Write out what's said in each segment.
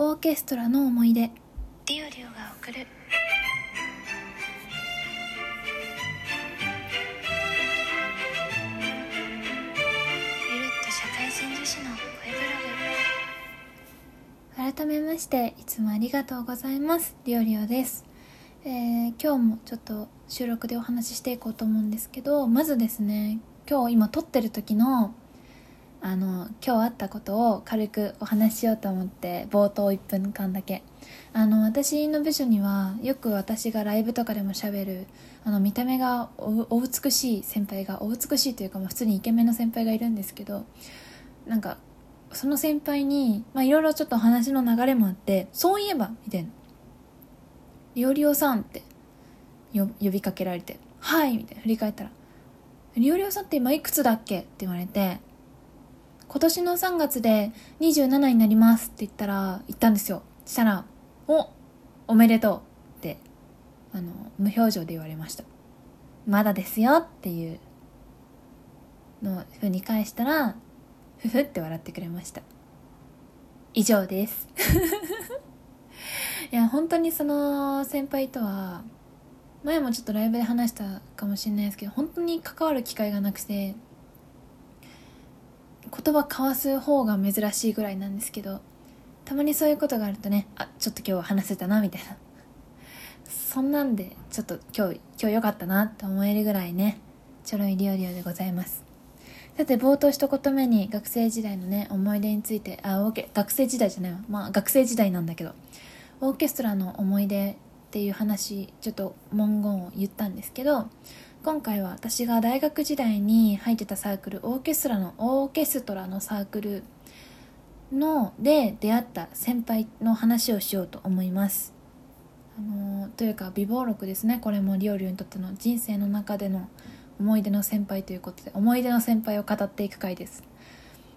オーケストラの思い出。ディオリオが送る。ゆるっと社会人女子の声ブログ改めましていつもありがとうございます。リオリオです、えー今日もちょっと収録でお話ししていこうと思うんですけどまずですね今日今撮ってる時のあの今日あったことを軽くお話ししようと思って冒頭1分間だけ。あの私の部署にはよく私がライブとかでもしゃべるあの見た目がお美しい先輩がお美しいというかもう普通にイケメンの先輩がいるんですけどなんかその先輩にまあいろいろちょっと話の流れもあってそういえばみたいな「リオリオさん」って呼びかけられて「はい」みたいな。振り返ったら「リオリオさんって今いくつだっけ?」って言われて今年の3月で27になりますって言ったら、言ったんですよ。したら、お、おめでとうって、あの、無表情で言われました。まだですよっていうのふうに返したら、ふふって笑ってくれました。以上です。いや、本当にその先輩とは、前もちょっとライブで話したかもしれないですけど、本当に関わる機会がなくて、言葉交わす方が珍しいぐらいなんですけどたまにそういうことがあるとねあちょっと今日は話せたなみたいな。そんなんでちょっと今日今日良かったなって思えるぐらいねちょろいリオリオでございます。さて冒頭一言目に学生時代のね思い出についてあオーケ学生時代じゃないわ。まあ学生時代なんだけどオーケストラの思い出っていう話ちょっと文言を言ったんですけど今回は私が大学時代に入ってたサークルオーケストラのオーケストラのサークルので出会った先輩の話をしようと思います。あのというか美貌録ですね。これもリオリオにとっての人生の中での思い出の先輩ということで思い出の先輩を語っていく回です。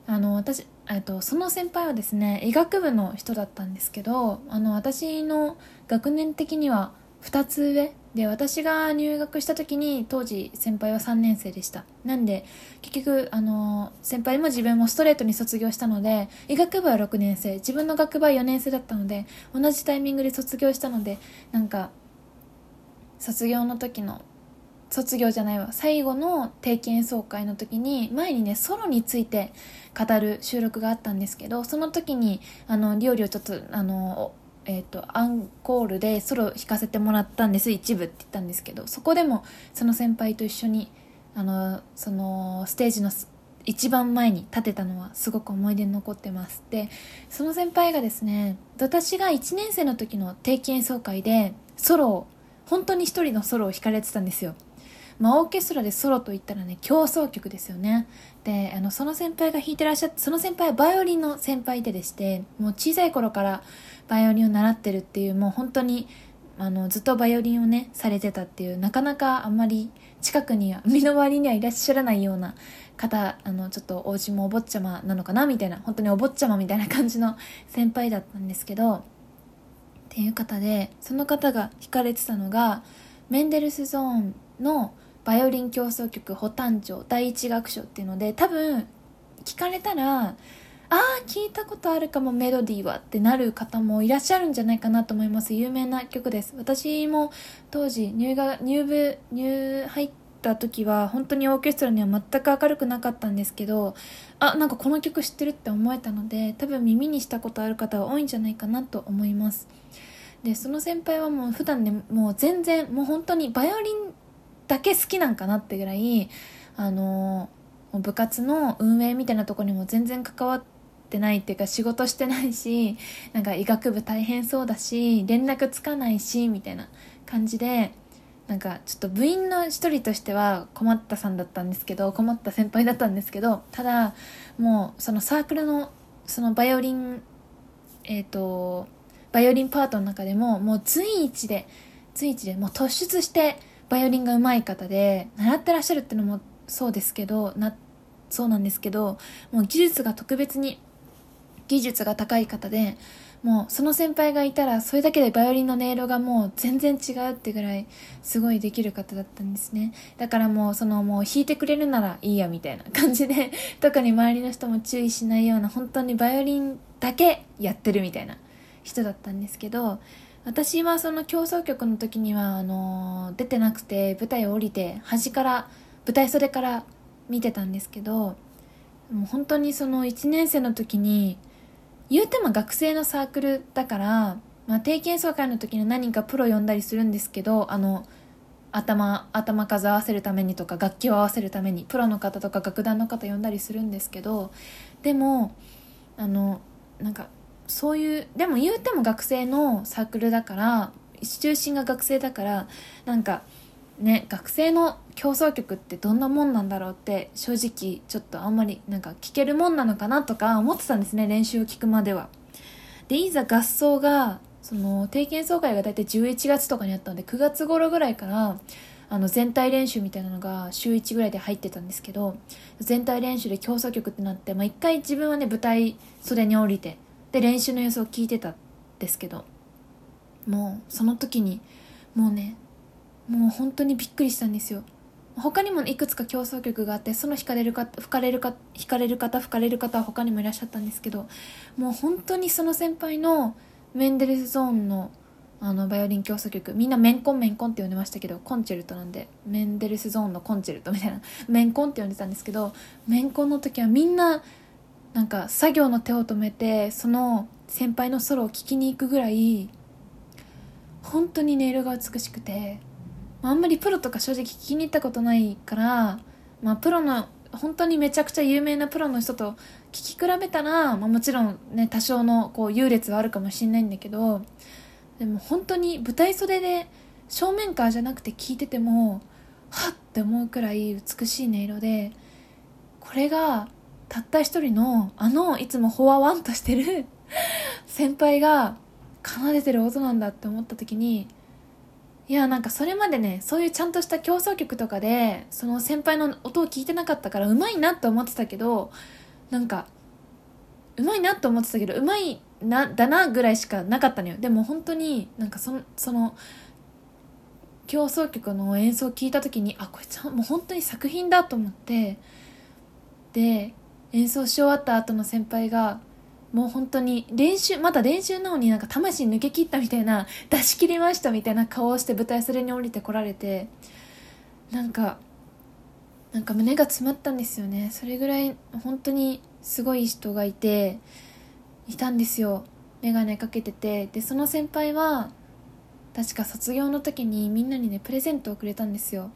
あの私えっとその先輩はですね医学部の人だったんですけどあの私の学年的には2つ上で私が入学した時に当時先輩は3年生でした。なんで結局あの先輩も自分もストレートに卒業したので医学部は6年生。自分の学部は4年生だったので同じタイミングで卒業したのでなんか卒業の時の卒業じゃないわ。最後の定期演奏会の時に前にねソロについて語る収録があったんですけどその時にあの料理をちょっとあのえー、とアンコールでソロ弾かせてもらったんです一部って言ったんですけどそこでもその先輩と一緒にあのそのステージの一番前に立てたのはすごく思い出に残ってますでその先輩がですね私が1年生の時の定期演奏会でソロを本当に一人のソロを弾かれてたんですよ。まあ、オーケストラでソロといったらね競争曲ですよね。であのその先輩が弾いてらっしゃってその先輩はバイオリンの先輩ででしてもう小さい頃からバイオリンを習ってるっていうもう本当にあのずっとバイオリンをねされてたっていうなかなかあんまり近くには身の回りにはいらっしゃらないような方あのちょっとお家もお坊ちゃまなのかなみたいな本当にお坊ちゃまみたいな感じの先輩だったんですけどっていう方でその方が弾かれてたのがメンデルスゾーンのバイオリン競争曲「補誕生第一楽章」っていうので多分聞かれたらああ聞いたことあるかもメロディーはってなる方もいらっしゃるんじゃないかなと思います。有名な曲です。私も当時入学入部入入った時は本当にオーケストラには全く明るくなかったんですけどあなんかこの曲知ってるって思えたので多分耳にしたことある方は多いんじゃないかなと思いますでその先輩はもう普段ねもう全然もう本当にバイオリンだけ好きなんかなってぐらいあの部活の運営みたいなとこにも全然関わってないっていうか仕事してないし なんか医学部大変そうだし連絡つかないしみたいな感じでなんかちょっと部員の一人としては困ったさんだったんですけど困った先輩だったんですけどただもうそのサークルのそのバイオリンえっ、とバイオリンパートの中でももう随一で随一でもう突出してバイオリンが上手い方で習ってらっしゃるっていうのもそうですけどなそうなんですけどもう技術が特別に技術が高い方でもうその先輩がいたらそれだけでバイオリンの音色がもう全然違うってぐらいすごいできる方だったんですね。だからもうそのもう弾いてくれるならいいやみたいな感じで 特に周りの人も注意しないような本当にバイオリンだけやってるみたいな人だったんですけど私はその競争曲の時にはあの出てなくて舞台を降りて端から舞台袖から見てたんですけどもう本当にその1年生の時に言うても学生のサークルだから、まあ、定期演奏会の時に何かプロ呼んだりするんですけどあの頭頭数合わせるためにとか楽器を合わせるためにプロの方とか楽団の方呼んだりするんですけどでもあのなんかそういうでも言うても学生のサークルだから中心が学生だからなんかね学生の競争曲ってどんなもんなんだろう？って正直ちょっとあんまりなんか聞けるもんなのかなとか思ってたんですね練習を聞くまでは。でいざ合奏がその定期演奏会が大体11月とかにあったので9月頃ぐらいからあの全体練習みたいなのが週1ぐらいで入ってたんですけど全体練習で競争曲ってなって、まあ、1回自分はね舞台袖に降りてで練習の様子を聞いてたんですけどもうその時にもうねもう本当にびっくりしたんですよ他にもいくつか競争曲があってその弾かれる方吹かれるか弾かれる方吹かれる方は他にもいらっしゃったんですけどもう本当にその先輩のメンデルスゾーンのあのバイオリン競争曲みんなメンコンメンコンって呼んでましたけどコンチェルトなんでメンデルスゾーンのコンチェルトみたいな メンコンって呼んでたんですけどメンコンの時はみんななんか作業の手を止めてその先輩のソロを聴きに行くぐらい本当に音色が美しくてあんまりプロとか正直聞きに行ったことないからまあプロの本当にめちゃくちゃ有名なプロの人と聞き比べたら、まあ、もちろんね多少のこう優劣はあるかもしれないんだけどでも本当に舞台袖で正面からじゃなくて聞いててもはっって思うくらい美しい音色でこれがたった一人のあのいつもほわわんとしてる 先輩が奏でてる音なんだって思った時にいやなんかそれまでねそういうちゃんとした競争曲とかでその先輩の音を聞いてなかったからうまいなって思ってたけどなんかうまいなって思ってたけどうまいなだなぐらいしかなかったのよ。でも本当になんかそのその競争曲の演奏を聞いた時にあこれちゃんもう本当に作品だと思ってで演奏し終わった後の先輩がもう本当に練習まだ練習なのになんか魂抜け切ったみたいな出し切りましたみたいな顔をして舞台それに降りてこられてなんかなんか胸が詰まったんですよね。それぐらい本当にすごい人がいていたんですよ。眼鏡かけてて。でその先輩は確か卒業の時にみんなにねプレゼントをくれたんですよ。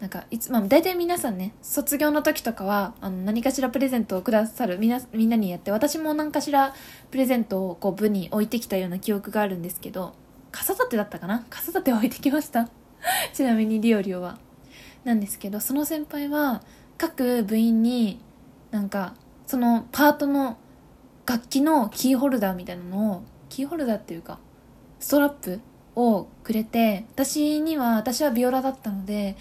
なんかいつまあ大体皆さんね卒業の時とかはあの何かしらプレゼントをくださるみんなみんなにやって私も何かしらプレゼントをこう部に置いてきたような記憶があるんですけど傘立てだったかな？傘立て置いてきました。ちなみにリオリオは。なんですけどその先輩は各部員になんかそのパートの楽器のキーホルダーみたいなのをキーホルダーっていうかストラップをくれて私には私はビオラだったので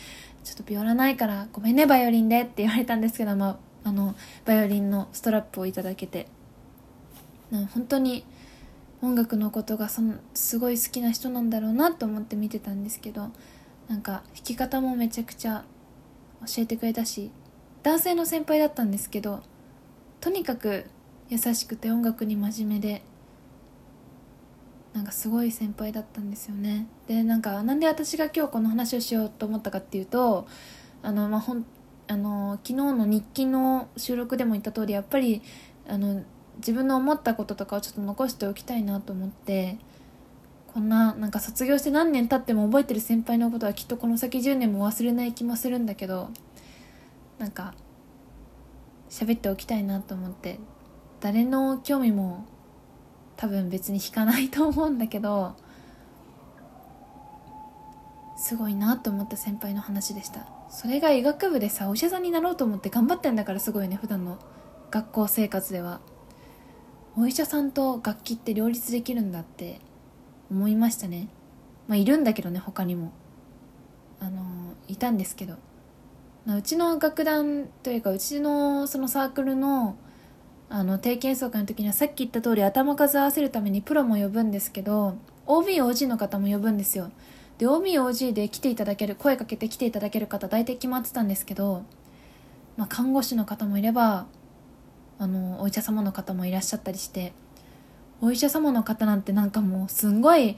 ちょっとビオラないからごめんねバイオリンでって言われたんですけど、まあ、あのバイオリンのストラップをいただけて。本当に音楽のことがそのすごい好きな人なんだろうなと思って見てたんですけどなんか弾き方もめちゃくちゃ教えてくれたし男性の先輩だったんですけどとにかく優しくて音楽に真面目でなんかすごい先輩だったんですよね。でなんかなんで私が今日この話をしようと思ったかっていうとあの、まあ、ほんあの昨日の日記の収録でも言った通りやっぱりあの自分の思ったこととかをちょっと残しておきたいなと思ってこんななんか卒業して何年経っても覚えてる先輩のことはきっとこの先10年も忘れない気もするんだけどなんか喋っておきたいなと思って誰の興味も多分別に引かないと思うんだけどすごいなと思った先輩の話でした。それが医学部でさお医者さんになろうと思って頑張ってんだからすごいね普段の学校生活では。お医者さんと楽器って両立できるんだって思いましたね。まあいるんだけどね他にも。あのいたんですけど。うちの楽団というかうちのそのサークルのあの定期演奏会の時にはさっき言った通り頭数合わせるためにプロも呼ぶんですけど OBOG の方も呼ぶんですよ。で OBOG で来ていただける声かけて来ていただける方大体決まってたんですけど、まあ、看護師の方もいればあのお医者様の方もいらっしゃったりしてお医者様の方なんてなんかもうすんごい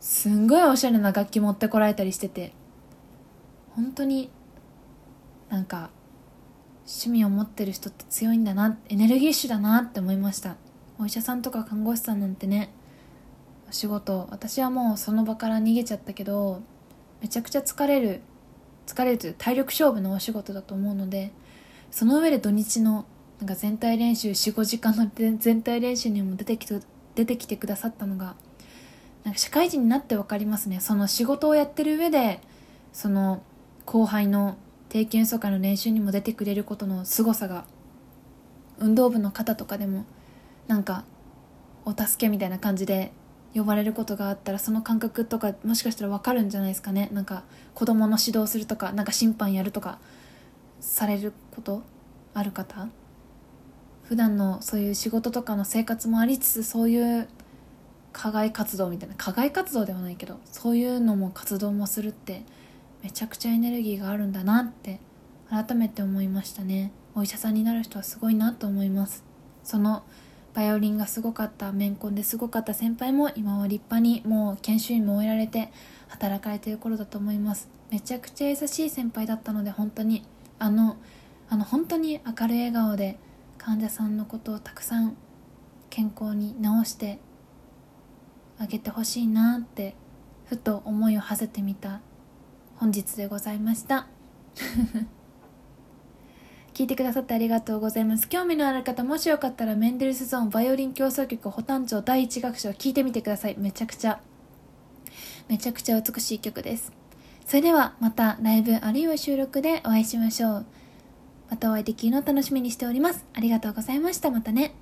すんごいおしゃれな楽器持ってこられたりしてて本当になんか趣味を持ってる人って強いんだなエネルギッシュだなって思いました。お医者さんとか看護師さんなんてねお仕事私はもうその場から逃げちゃったけどめちゃくちゃ疲れる疲れるという体力勝負のお仕事だと思うのでその上で土日のなんか全体練習45時間の全体練習にも出てきて出てきてくださったのがなんか社会人になって分かりますね。その仕事をやってる上でその後輩の定期演奏会の練習にも出てくれることの凄さが運動部の方とかでもなんかお助けみたいな感じで呼ばれることがあったらその感覚とかもしかしたら分かるんじゃないですかね。なんか子供の指導するとかなんか審判やるとかされることある方？普段のそういう仕事とかの生活もありつつそういう課外活動みたいな課外活動ではないけどそういうのも活動もするってめちゃくちゃエネルギーがあるんだなって改めて思いましたね。お医者さんになる人はすごいなと思います。そのバイオリンがすごかった面コンですごかった先輩も今は立派にもう研修医も終えられて働かれてる頃だと思います。めちゃくちゃ優しい先輩だったので本当にあのあの本当に明るい笑顔で患者さんのことをたくさん健康に治してあげてほしいなってふと思いを馳せてみた本日でございました。聞いてくださってありがとうございます。興味のある方もしよかったらメンデルスゾーンバイオリン協奏曲保誕長第一楽章聞いてみてください。めちゃくちゃめちゃくちゃ美しい曲です。それではまたライブあるいは収録でお会いしましょう。またお会いできるのを楽しみにしております。ありがとうございました。またね。